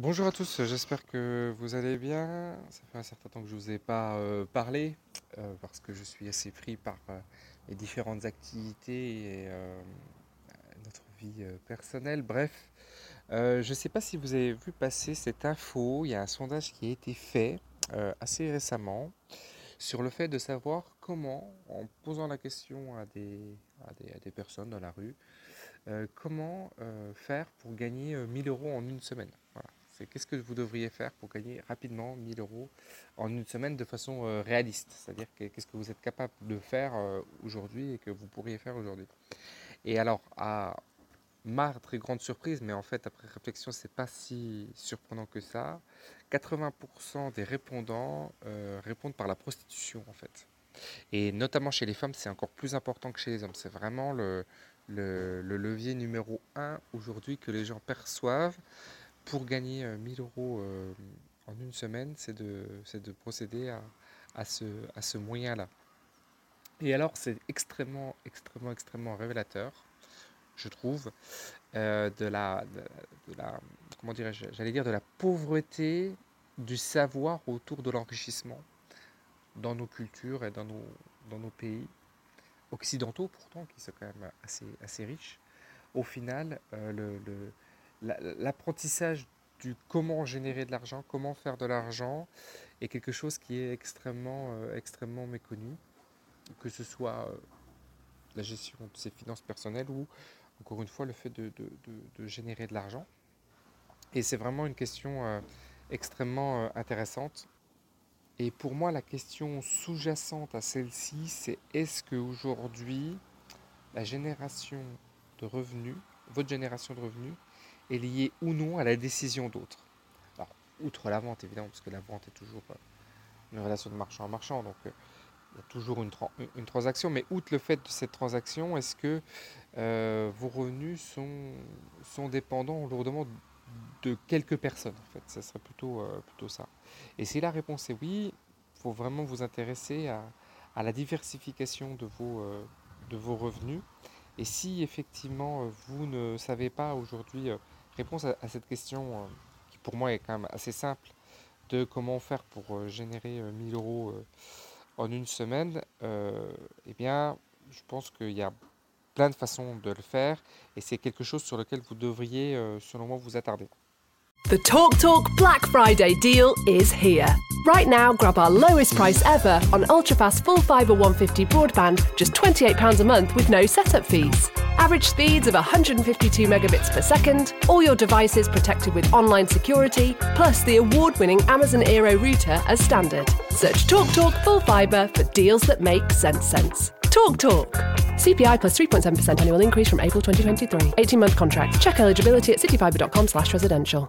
Bonjour à tous, j'espère que vous allez bien. Ça fait un certain temps que je ne vous ai pas euh, parlé euh, parce que je suis assez pris par euh, les différentes activités et notre vie personnelle. Bref, je ne sais pas si vous avez vu passer cette info. Il y a un sondage qui a été fait assez récemment sur le fait de savoir comment, en posant la question à des, personnes dans la rue, comment faire pour gagner euh, 1000 euros en une semaine. Qu'est-ce que vous devriez faire pour gagner rapidement 1000 euros en une semaine de façon euh, réaliste? C'est-à-dire que- qu'est-ce que vous êtes capable de faire euh, aujourd'hui et que vous pourriez faire aujourd'hui? Et alors, à ma très grande surprise, mais en fait, après réflexion, c'est pas si surprenant que ça. 80% des répondants euh, répondent par la prostitution, en fait. Et notamment chez les femmes, c'est encore plus important que chez les hommes. C'est vraiment le, le, le levier numéro un aujourd'hui que les gens perçoivent pour gagner euh, 1000 euros euh, en une semaine, c'est de, de procéder à, à ce, à ce moyen-là. Et alors, c'est extrêmement, extrêmement, extrêmement révélateur, je trouve, euh, de la, de, la, comment dirais-je, j'allais dire de la pauvreté du savoir autour de l'enrichissement dans nos cultures et dans nos, dans nos pays occidentaux pourtant, qui sont quand même assez, assez riches. Au final, euh, le, l'apprentissage du comment générer de l'argent, comment faire de l'argent, est quelque chose qui est extrêmement, euh, extrêmement méconnu, que ce soit euh, la gestion de ses finances personnelles ou, encore une fois, le fait de, générer de l'argent. Et c'est vraiment une question euh, extrêmement intéressante. Et pour moi, la question sous-jacente à celle-ci, c'est est-ce qu'aujourd'hui, la génération de revenus, votre génération de revenus, est liée ou non à la décision d'autres Alors, outre la vente, évidemment, parce que la vente est toujours euh, une relation de marchand à marchand, donc euh, il y a toujours une, tran- une- une transaction, mais outre le fait de cette transaction, est-ce que euh, vos revenus sont, sont dépendants lourdement de quelques personnes En fait, ça serait plutôt, plutôt ça. Et si la réponse est oui, il faut vraiment vous intéresser à, à la diversification de vos, de vos revenus. Et si effectivement vous ne savez pas aujourd'hui euh, répondre à, à cette question, euh, qui pour moi est quand même assez simple, de comment faire pour euh, générer euh, 1000 euros euh, en une semaine, euh, eh bien, je pense qu'il y a plein de façons de le faire et c'est quelque chose sur lequel vous devriez, euh, selon moi, vous attarder. The Talk Talk Black Friday deal is here. Right now, grab our lowest price ever on ultrafast full fibre 150 broadband, just £28 a month with no setup fees. Average speeds of 152 megabits per second, all your devices protected with online security, plus the award winning Amazon Aero router as standard. Search TalkTalk Talk Full Fibre for deals that make sense sense. Talk Talk. CPI plus 3.7% annual increase from April 2023. 18 month contract. Check eligibility at cityfibre.com slash residential.